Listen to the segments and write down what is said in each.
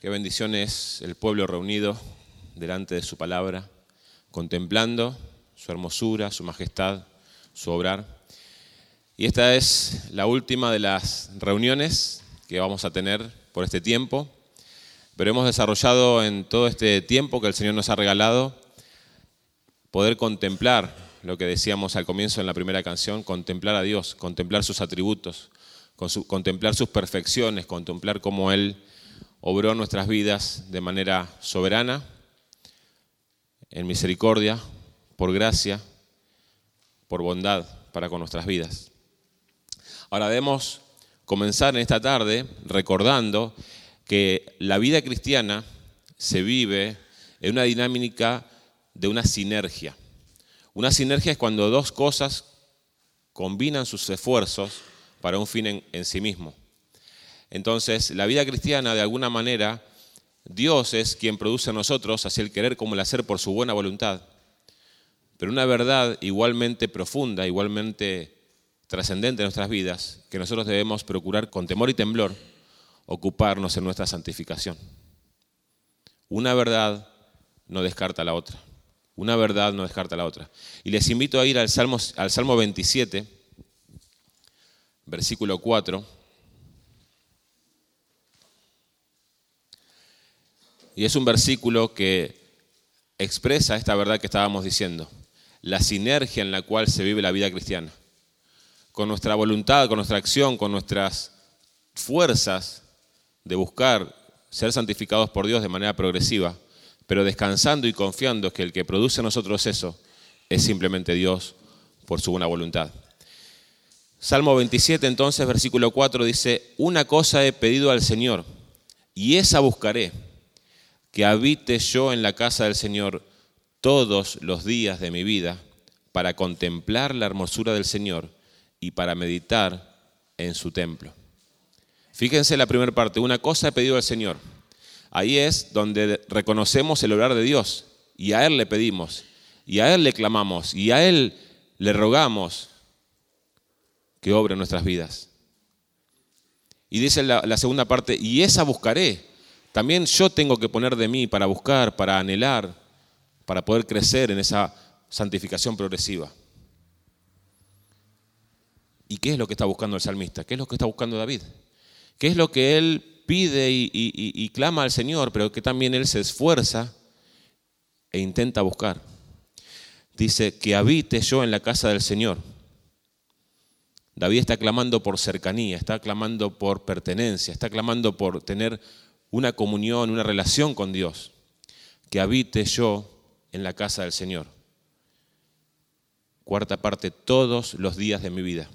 Qué bendición es el pueblo reunido delante de su palabra, contemplando su hermosura, su majestad, su obrar. Y esta es la última de las reuniones que vamos a tener por este tiempo, pero hemos desarrollado en todo este tiempo que el Señor nos ha regalado poder contemplar lo que decíamos al comienzo en la primera canción, contemplar a Dios, contemplar sus atributos, contemplar sus perfecciones, contemplar cómo Él obró nuestras vidas de manera soberana, en misericordia, por gracia, por bondad para con nuestras vidas. Ahora debemos comenzar en esta tarde recordando que la vida cristiana se vive en una dinámica de una sinergia. Una sinergia es cuando dos cosas combinan sus esfuerzos para un fin en, en sí mismo. Entonces, la vida cristiana, de alguna manera, Dios es quien produce a nosotros, así el querer como el hacer por su buena voluntad. Pero una verdad igualmente profunda, igualmente trascendente en nuestras vidas, que nosotros debemos procurar con temor y temblor ocuparnos en nuestra santificación. Una verdad no descarta la otra. Una verdad no descarta la otra. Y les invito a ir al Salmo, al Salmo 27, versículo 4. Y es un versículo que expresa esta verdad que estábamos diciendo, la sinergia en la cual se vive la vida cristiana. Con nuestra voluntad, con nuestra acción, con nuestras fuerzas de buscar ser santificados por Dios de manera progresiva, pero descansando y confiando que el que produce en nosotros eso es simplemente Dios por su buena voluntad. Salmo 27 entonces, versículo 4 dice, una cosa he pedido al Señor y esa buscaré que habite yo en la casa del Señor todos los días de mi vida para contemplar la hermosura del Señor y para meditar en su templo. Fíjense la primera parte, una cosa he pedido al Señor. Ahí es donde reconocemos el obrar de Dios y a Él le pedimos y a Él le clamamos y a Él le rogamos que obre nuestras vidas. Y dice la segunda parte, y esa buscaré, también yo tengo que poner de mí para buscar, para anhelar, para poder crecer en esa santificación progresiva. ¿Y qué es lo que está buscando el salmista? ¿Qué es lo que está buscando David? ¿Qué es lo que él pide y, clama al Señor, pero que también él se esfuerza e intenta buscar? Dice, que habite yo en la casa del Señor. David está clamando por cercanía, está clamando por pertenencia, está clamando por tener una comunión, una relación con Dios, que habite yo en la casa del Señor. Cuarta parte, todos los días de mi vida.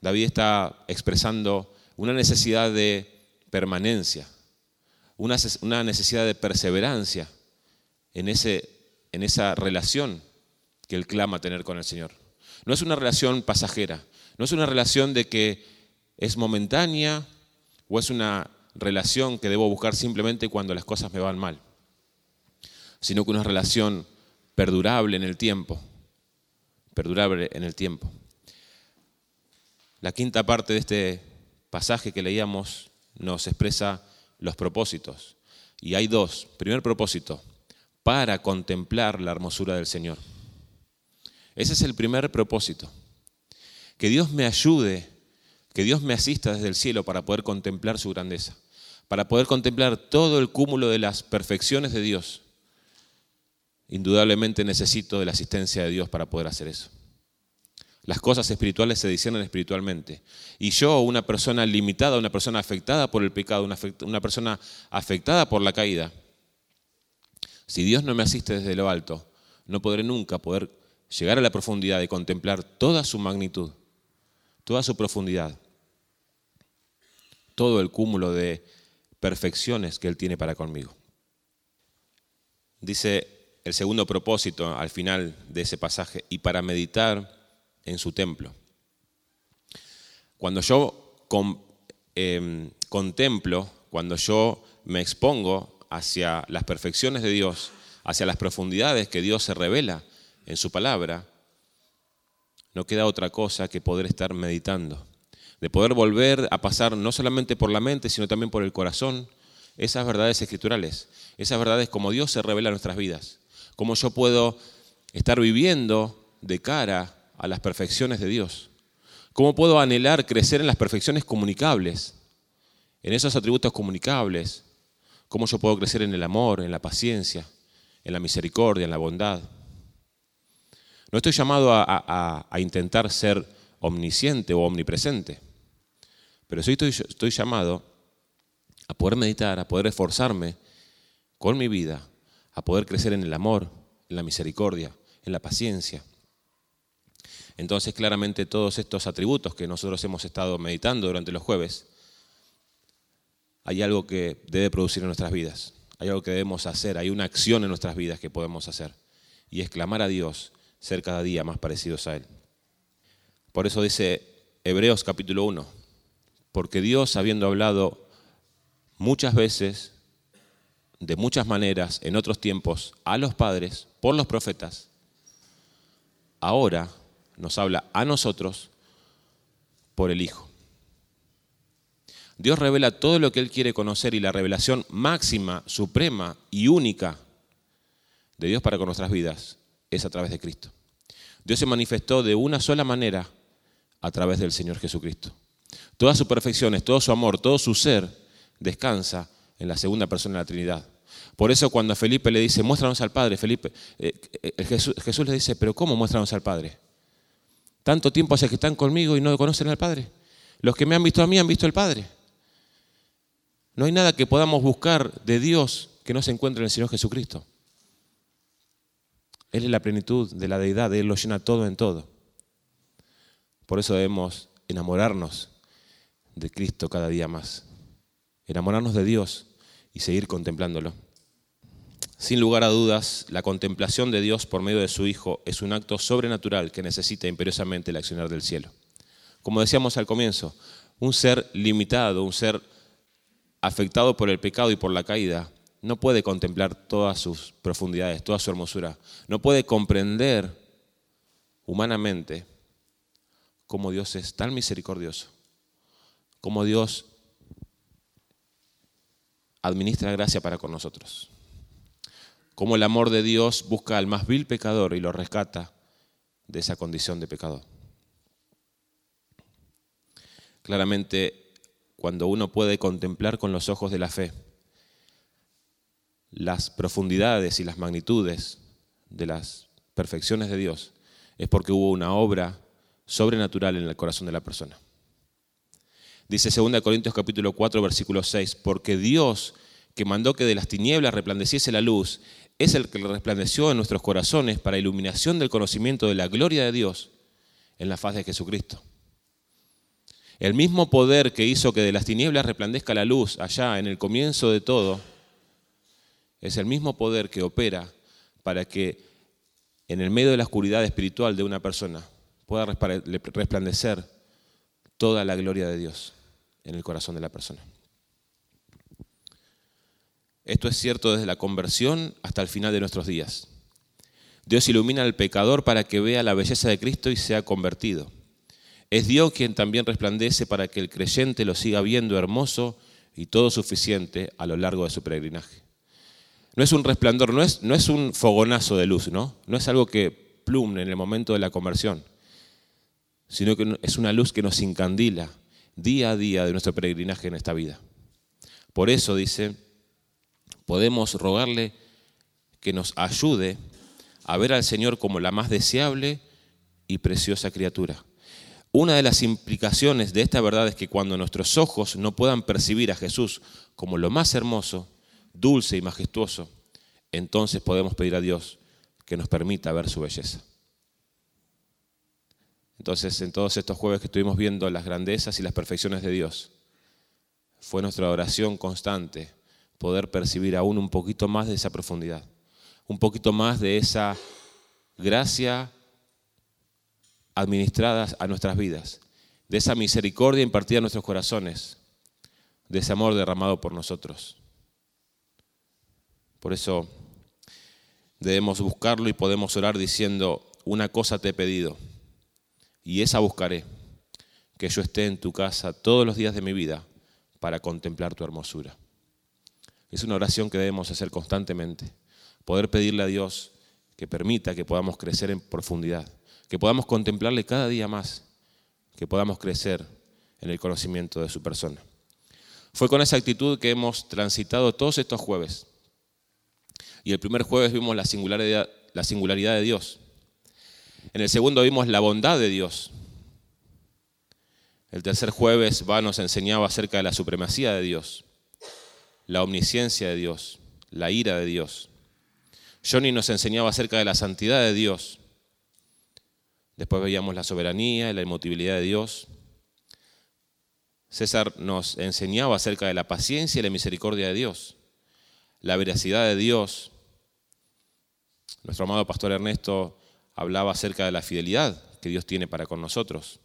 David está expresando una necesidad de permanencia, una, necesidad de perseverancia en, ese, en esa relación que él clama tener con el Señor. No es una relación pasajera, no es una relación de que es momentánea, ¿O es una relación que debo buscar simplemente cuando las cosas me van mal? Sino que una relación perdurable en el tiempo. Perdurable en el tiempo. La quinta parte de este pasaje que leíamos nos expresa los propósitos. Y hay dos. Primer propósito, para contemplar la hermosura del Señor. Ese es el primer propósito. Que Dios me ayude que Dios me asista desde el cielo para poder contemplar su grandeza, para poder contemplar todo el cúmulo de las perfecciones de Dios. Indudablemente necesito de la asistencia de Dios para poder hacer eso. Las cosas espirituales se disciernen espiritualmente. Y yo, una persona limitada, una persona afectada por el pecado, una, persona afectada por la caída, si Dios no me asiste desde lo alto, no podré nunca poder llegar a la profundidad de contemplar toda su magnitud, toda su profundidad todo el cúmulo de perfecciones que Él tiene para conmigo. Dice el segundo propósito al final de ese pasaje, y para meditar en su templo. Cuando yo em, contemplo, cuando yo me expongo hacia las perfecciones de Dios, hacia las profundidades que Dios se revela en su palabra, no queda otra cosa que poder estar meditando de poder volver a pasar no solamente por la mente, sino también por el corazón, esas verdades escriturales, esas verdades como Dios se revela en nuestras vidas, cómo yo puedo estar viviendo de cara a las perfecciones de Dios, cómo puedo anhelar crecer en las perfecciones comunicables, en esos atributos comunicables, cómo yo puedo crecer en el amor, en la paciencia, en la misericordia, en la bondad. No estoy llamado a, intentar ser omnisciente o omnipresente, pero sí estoy, estoy llamado a poder meditar, a poder esforzarme con mi vida, a poder crecer en el amor, en la misericordia, en la paciencia. Entonces, claramente todos estos atributos que nosotros hemos estado meditando durante los jueves, hay algo que debe producir en nuestras vidas, hay algo que debemos hacer, hay una acción en nuestras vidas que podemos hacer, y es clamar a Dios, ser cada día más parecidos a Él. Por eso dice Hebreos capítulo 1, porque Dios, habiendo hablado muchas veces, de muchas maneras, en otros tiempos, a los padres, por los profetas, ahora nos habla a nosotros por el Hijo. Dios revela todo lo que Él quiere conocer y la revelación máxima, suprema y única de Dios para con nuestras vidas es a través de Cristo. Dios se manifestó de una sola manera a través del Señor Jesucristo. Todas sus perfecciones, todo su amor, todo su ser descansa en la segunda persona de la Trinidad. Por eso cuando Felipe le dice, muéstranos al Padre, Felipe, eh, eh, Jesús, Jesús le dice, pero ¿cómo muéstranos al Padre? Tanto tiempo hace que están conmigo y no conocen al Padre. Los que me han visto a mí han visto al Padre. No hay nada que podamos buscar de Dios que no se encuentre en el Señor Jesucristo. Él es la plenitud de la deidad, Él lo llena todo en todo. Por eso debemos enamorarnos de Cristo cada día más. Enamorarnos de Dios y seguir contemplándolo. Sin lugar a dudas, la contemplación de Dios por medio de su Hijo es un acto sobrenatural que necesita imperiosamente el accionar del cielo. Como decíamos al comienzo, un ser limitado, un ser afectado por el pecado y por la caída, no puede contemplar todas sus profundidades, toda su hermosura. No puede comprender humanamente cómo Dios es tan misericordioso, cómo Dios administra gracia para con nosotros, cómo el amor de Dios busca al más vil pecador y lo rescata de esa condición de pecador. Claramente cuando uno puede contemplar con los ojos de la fe las profundidades y las magnitudes de las perfecciones de Dios, es porque hubo una obra sobrenatural en el corazón de la persona. Dice 2 Corintios capítulo 4 versículo 6, porque Dios que mandó que de las tinieblas resplandeciese la luz, es el que resplandeció en nuestros corazones para iluminación del conocimiento de la gloria de Dios en la faz de Jesucristo. El mismo poder que hizo que de las tinieblas resplandezca la luz allá en el comienzo de todo, es el mismo poder que opera para que en el medio de la oscuridad espiritual de una persona pueda resplandecer toda la gloria de Dios en el corazón de la persona. Esto es cierto desde la conversión hasta el final de nuestros días. Dios ilumina al pecador para que vea la belleza de Cristo y sea convertido. Es Dios quien también resplandece para que el creyente lo siga viendo hermoso y todo suficiente a lo largo de su peregrinaje. No es un resplandor, no es, no es un fogonazo de luz, ¿no? No es algo que plumne en el momento de la conversión, sino que es una luz que nos incandila día a día de nuestro peregrinaje en esta vida. Por eso, dice, podemos rogarle que nos ayude a ver al Señor como la más deseable y preciosa criatura una de las implicaciones de esta verdad es que cuando nuestros ojos no puedan percibir a Jesús como lo más hermoso, dulce y majestuoso, entonces podemos pedir a Dios que nos permita ver su belleza. Entonces, en todos estos jueves que estuvimos viendo las grandezas y las perfecciones de Dios, fue nuestra oración constante poder percibir aún un poquito más de esa profundidad, un poquito más de esa gracia administradas a nuestras vidas, de esa misericordia impartida a nuestros corazones, de ese amor derramado por nosotros. Por eso debemos buscarlo y podemos orar diciendo, una cosa te he pedido, y esa buscaré, que yo esté en tu casa todos los días de mi vida para contemplar tu hermosura. Es una oración que debemos hacer constantemente. Poder pedirle a Dios que permita que podamos crecer en profundidad, que podamos contemplarle cada día más, que podamos crecer en el conocimiento de su persona. Fue con esa actitud que hemos transitado todos estos jueves. Y el primer jueves vimos la singularidad, la singularidad de Dios. En el segundo vimos la bondad de Dios. El tercer jueves va nos enseñaba acerca de la supremacía de Dios, la omnisciencia de Dios, la ira de Dios. Johnny nos enseñaba acerca de la santidad de Dios. Después veíamos la soberanía y la inmutabilidad de Dios. César nos enseñaba acerca de la paciencia y la misericordia de Dios, la veracidad de Dios. Nuestro amado pastor Ernesto hablaba acerca de la fidelidad que Dios tiene para con nosotros.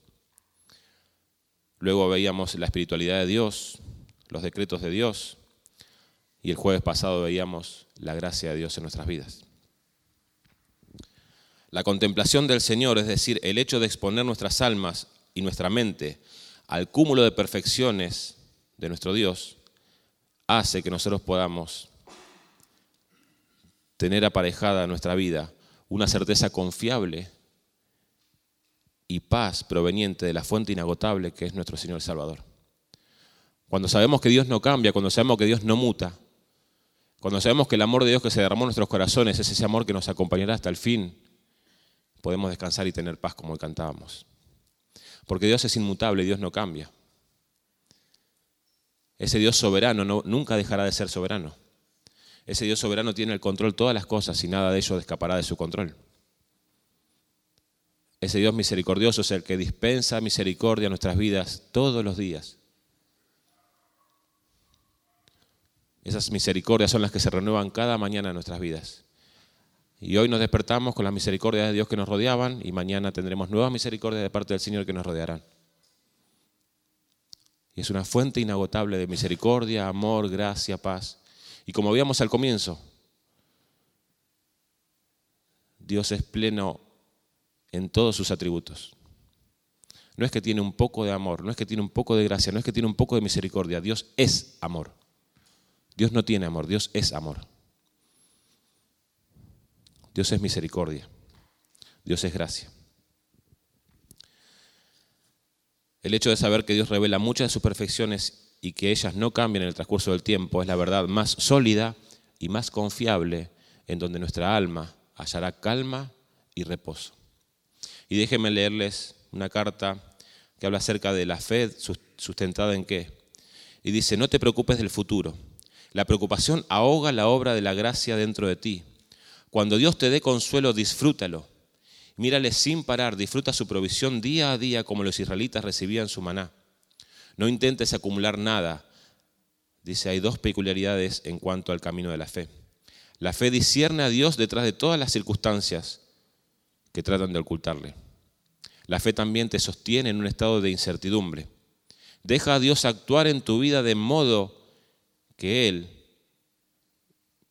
Luego veíamos la espiritualidad de Dios, los decretos de Dios, y el jueves pasado veíamos la gracia de Dios en nuestras vidas. La contemplación del Señor, es decir, el hecho de exponer nuestras almas y nuestra mente al cúmulo de perfecciones de nuestro Dios, hace que nosotros podamos tener aparejada nuestra vida una certeza confiable y paz proveniente de la fuente inagotable que es nuestro Señor Salvador. Cuando sabemos que Dios no cambia, cuando sabemos que Dios no muta, cuando sabemos que el amor de Dios que se derramó en nuestros corazones es ese amor que nos acompañará hasta el fin, podemos descansar y tener paz como cantábamos. Porque Dios es inmutable, Dios no cambia. Ese Dios soberano nunca dejará de ser soberano. Ese Dios soberano tiene el control de todas las cosas y nada de ello escapará de su control. Ese Dios misericordioso es el que dispensa misericordia a nuestras vidas todos los días. Esas misericordias son las que se renuevan cada mañana en nuestras vidas. Y hoy nos despertamos con las misericordias de Dios que nos rodeaban y mañana tendremos nuevas misericordias de parte del Señor que nos rodearán. Y es una fuente inagotable de misericordia, amor, gracia, paz. Y como veíamos al comienzo, Dios es pleno en todos sus atributos. No es que tiene un poco de amor, no es que tiene un poco de gracia, no es que tiene un poco de misericordia. Dios es amor. Dios no tiene amor, Dios es amor. Dios es misericordia. Dios es gracia. El hecho de saber que Dios revela muchas de sus perfecciones y que ellas no cambian en el transcurso del tiempo es la verdad más sólida y más confiable en donde nuestra alma hallará calma y reposo. Y déjenme leerles una carta que habla acerca de la fe sustentada en qué. Y dice, no te preocupes del futuro. La preocupación ahoga la obra de la gracia dentro de ti. Cuando Dios te dé consuelo, disfrútalo. Mírale sin parar, disfruta su provisión día a día como los israelitas recibían su maná. No intentes acumular nada. Dice, hay dos peculiaridades en cuanto al camino de la fe. La fe discierne a Dios detrás de todas las circunstancias que tratan de ocultarle. La fe también te sostiene en un estado de incertidumbre. Deja a Dios actuar en tu vida de modo que Él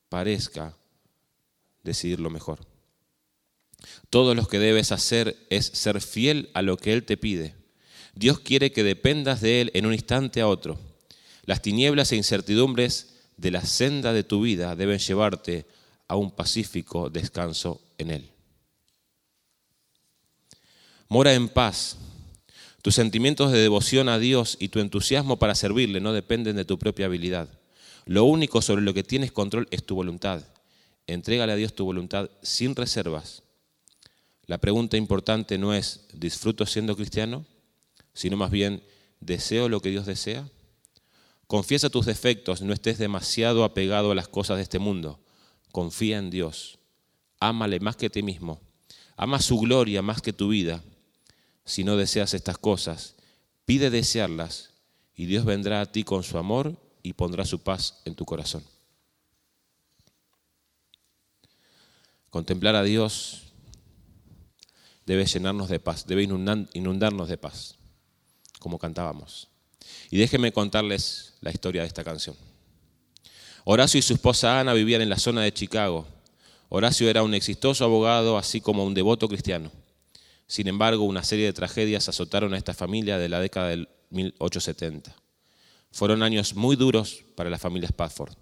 parezca decidir lo mejor. Todo lo que debes hacer es ser fiel a lo que Él te pide. Dios quiere que dependas de Él en un instante a otro. Las tinieblas e incertidumbres de la senda de tu vida deben llevarte a un pacífico descanso en Él. Mora en paz. Tus sentimientos de devoción a Dios y tu entusiasmo para servirle no dependen de tu propia habilidad. Lo único sobre lo que tienes control es tu voluntad. Entrégale a Dios tu voluntad sin reservas. La pregunta importante no es, ¿disfruto siendo cristiano? Sino más bien, ¿deseo lo que Dios desea? Confiesa tus defectos, no estés demasiado apegado a las cosas de este mundo. Confía en Dios. Ámale más que ti mismo. Ama su gloria más que tu vida. Si no deseas estas cosas, pide desearlas y Dios vendrá a ti con su amor y pondrá su paz en tu corazón. Contemplar a Dios debe llenarnos de paz, debe inundarnos de paz, como cantábamos. Y déjenme contarles la historia de esta canción. Horacio y su esposa Ana vivían en la zona de Chicago. Horacio era un exitoso abogado, así como un devoto cristiano. Sin embargo, una serie de tragedias azotaron a esta familia de la década del 1870. Fueron años muy duros para la familia Spafford.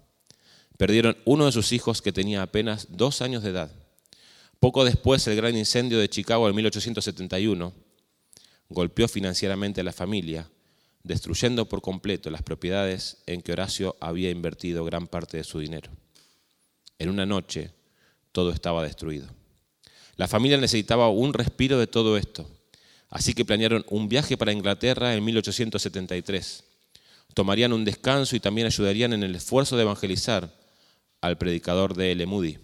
Perdieron uno de sus hijos que tenía apenas dos años de edad. Poco después, el gran incendio de Chicago en 1871 golpeó financieramente a la familia, destruyendo por completo las propiedades en que Horacio había invertido gran parte de su dinero. En una noche, todo estaba destruido. La familia necesitaba un respiro de todo esto, así que planearon un viaje para Inglaterra en 1873. Tomarían un descanso y también ayudarían en el esfuerzo de evangelizar al predicador de L. Moody.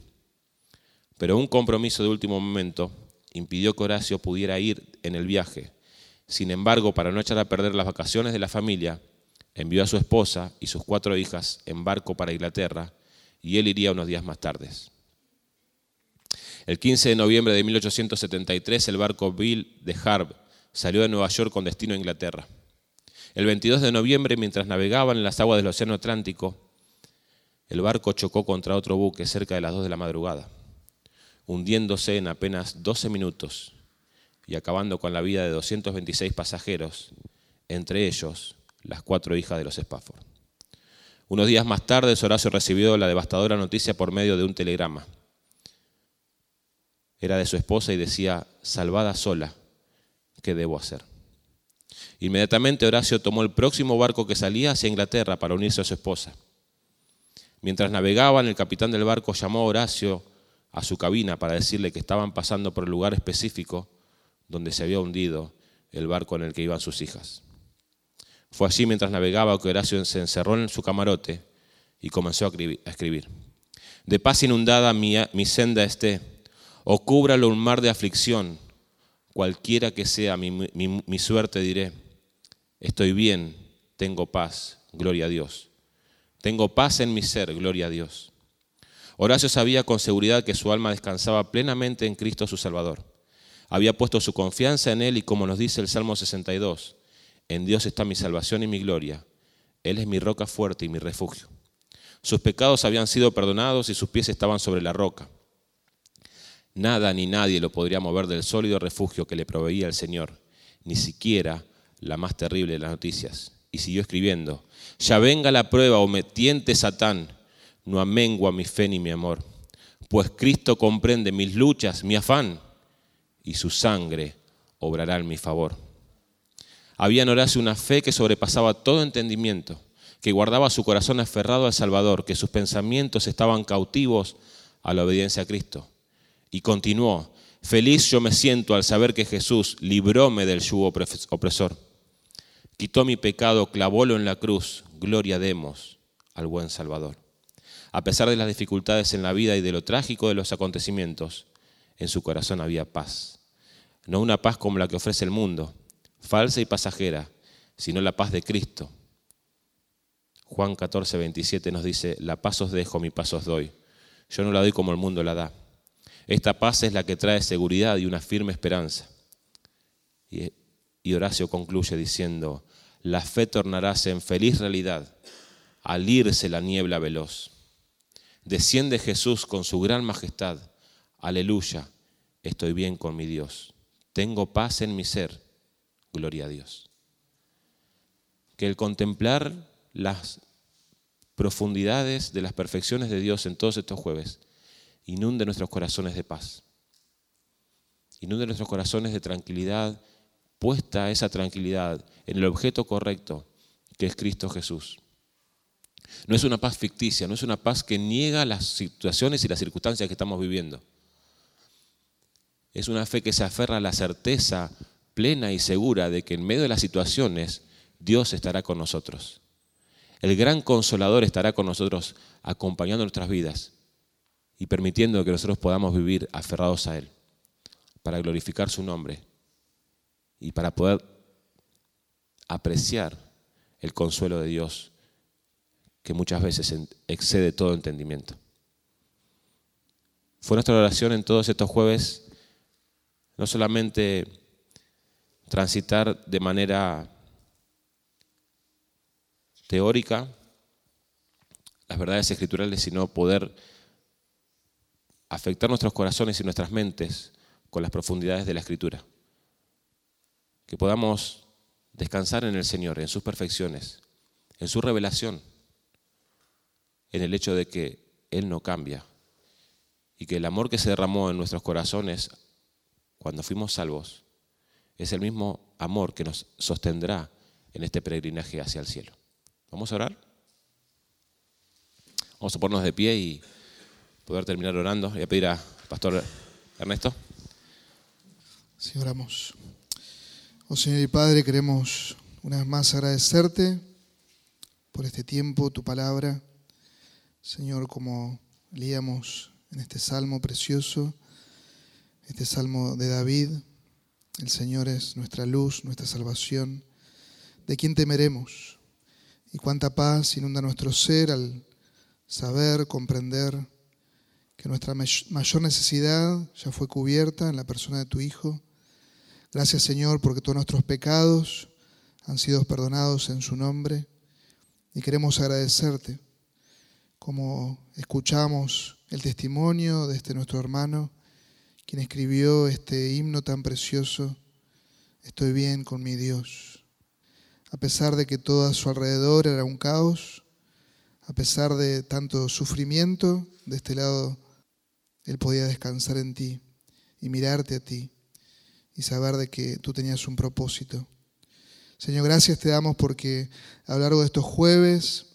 Pero un compromiso de último momento impidió que Horacio pudiera ir en el viaje. Sin embargo, para no echar a perder las vacaciones de la familia, envió a su esposa y sus cuatro hijas en barco para Inglaterra y él iría unos días más tarde. El 15 de noviembre de 1873 el barco Bill de Harb salió de Nueva York con destino a Inglaterra. El 22 de noviembre, mientras navegaban en las aguas del Océano Atlántico, el barco chocó contra otro buque cerca de las 2 de la madrugada, hundiéndose en apenas 12 minutos y acabando con la vida de 226 pasajeros, entre ellos las cuatro hijas de los Spafford. Unos días más tarde, Horacio recibió la devastadora noticia por medio de un telegrama. Era de su esposa y decía, salvada sola, ¿qué debo hacer? Inmediatamente Horacio tomó el próximo barco que salía hacia Inglaterra para unirse a su esposa. Mientras navegaban, el capitán del barco llamó a Horacio a su cabina para decirle que estaban pasando por el lugar específico donde se había hundido el barco en el que iban sus hijas. Fue allí mientras navegaba que Horacio se encerró en su camarote y comenzó a escribir. De paz inundada mi, senda esté, o cúbralo un mar de aflicción, cualquiera que sea mi, mi suerte diré, estoy bien, tengo paz, gloria a Dios. Tengo paz en mi ser, gloria a Dios. Horacio sabía con seguridad que su alma descansaba plenamente en Cristo su Salvador. Había puesto su confianza en Él y como nos dice el Salmo 62, en Dios está mi salvación y mi gloria. Él es mi roca fuerte y mi refugio. Sus pecados habían sido perdonados y sus pies estaban sobre la roca. Nada ni nadie lo podría mover del sólido refugio que le proveía el Señor, ni siquiera la más terrible de las noticias. Y siguió escribiendo, ya venga la prueba o me tiente Satán, no amengua mi fe ni mi amor, pues Cristo comprende mis luchas, mi afán, y su sangre obrará en mi favor. Había en una fe que sobrepasaba todo entendimiento, que guardaba su corazón aferrado al Salvador, que sus pensamientos estaban cautivos a la obediencia a Cristo. Y continuó, feliz yo me siento al saber que Jesús libróme del yugo opresor. Quitó mi pecado, clavólo en la cruz, gloria demos al buen Salvador. A pesar de las dificultades en la vida y de lo trágico de los acontecimientos, en su corazón había paz. No una paz como la que ofrece el mundo, falsa y pasajera, sino la paz de Cristo. Juan 14, 27 nos dice, la paz os dejo, mi paz os doy. Yo no la doy como el mundo la da. Esta paz es la que trae seguridad y una firme esperanza. Y Horacio concluye diciendo, la fe tornaráse en feliz realidad al irse la niebla veloz. Desciende Jesús con su gran majestad. Aleluya, estoy bien con mi Dios. Tengo paz en mi ser Gloria a Dios. Que el contemplar las profundidades de las perfecciones de Dios en todos estos jueves inunde nuestros corazones de paz. Inunde nuestros corazones de tranquilidad, puesta esa tranquilidad en el objeto correcto que es Cristo Jesús. No es una paz ficticia, no es una paz que niega las situaciones y las circunstancias que estamos viviendo. Es una fe que se aferra a la certeza plena y segura de que en medio de las situaciones Dios estará con nosotros. El gran consolador estará con nosotros acompañando nuestras vidas y permitiendo que nosotros podamos vivir aferrados a Él para glorificar su nombre y para poder apreciar el consuelo de Dios que muchas veces excede todo entendimiento. Fue nuestra oración en todos estos jueves no solamente transitar de manera teórica las verdades escriturales, sino poder afectar nuestros corazones y nuestras mentes con las profundidades de la escritura. que podamos descansar en el Señor, en sus perfecciones, en su revelación, en el hecho de que Él no cambia y que el amor que se derramó en nuestros corazones cuando fuimos salvos es el mismo amor que nos sostendrá en este peregrinaje hacia el cielo. ¿Vamos a orar? Vamos a ponernos de pie y poder terminar orando. Voy a pedir a Pastor Ernesto. Sí, oramos. Oh Señor y Padre, queremos una vez más agradecerte por este tiempo, tu palabra. Señor, como leíamos en este salmo precioso, este salmo de David, el Señor es nuestra luz, nuestra salvación. ¿De quién temeremos? Y cuánta paz inunda nuestro ser al saber, comprender que nuestra mayor necesidad ya fue cubierta en la persona de tu Hijo Gracias Señor porque todos nuestros pecados han sido perdonados en su nombre y queremos agradecerte como escuchamos el testimonio de este nuestro hermano, quien escribió este himno tan precioso, Estoy bien con mi Dios. A pesar de que todo a su alrededor era un caos, a pesar de tanto sufrimiento, de este lado él podía descansar en ti y mirarte a ti y saber de que tú tenías un propósito. Señor, gracias te damos porque a lo largo de estos jueves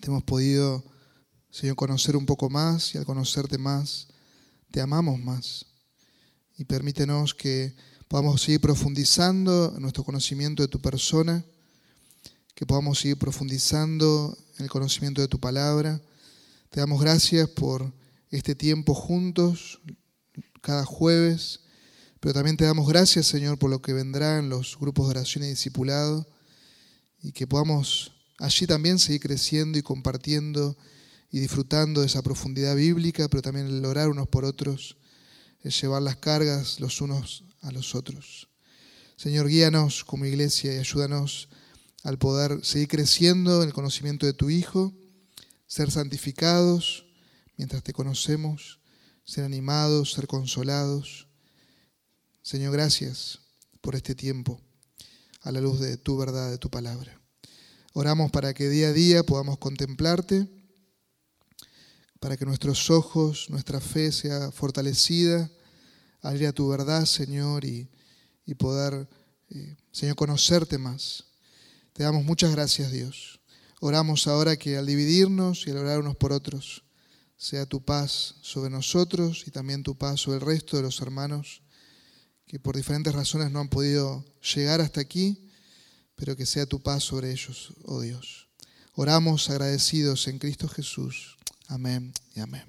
te hemos podido, Señor, conocer un poco más y al conocerte más, te amamos más. Y permítenos que podamos seguir profundizando en nuestro conocimiento de tu persona, que podamos seguir profundizando en el conocimiento de tu palabra. Te damos gracias por este tiempo juntos, cada jueves pero también te damos gracias, Señor, por lo que vendrá en los grupos de oración y discipulado y que podamos allí también seguir creciendo y compartiendo y disfrutando de esa profundidad bíblica, pero también el orar unos por otros, el llevar las cargas los unos a los otros. Señor, guíanos como iglesia y ayúdanos al poder seguir creciendo en el conocimiento de tu Hijo, ser santificados mientras te conocemos, ser animados, ser consolados Señor, gracias por este tiempo a la luz de tu verdad, de tu palabra. Oramos para que día a día podamos contemplarte, para que nuestros ojos, nuestra fe sea fortalecida al ir a tu verdad, Señor, y, poder, eh, Señor, conocerte más. Te damos muchas gracias, Dios. Oramos ahora que al dividirnos y al orar unos por otros, sea tu paz sobre nosotros y también tu paz sobre el resto de los hermanos que por diferentes razones no han podido llegar hasta aquí, pero que sea tu paz sobre ellos, oh Dios. Oramos agradecidos en Cristo Jesús. Amén y amén.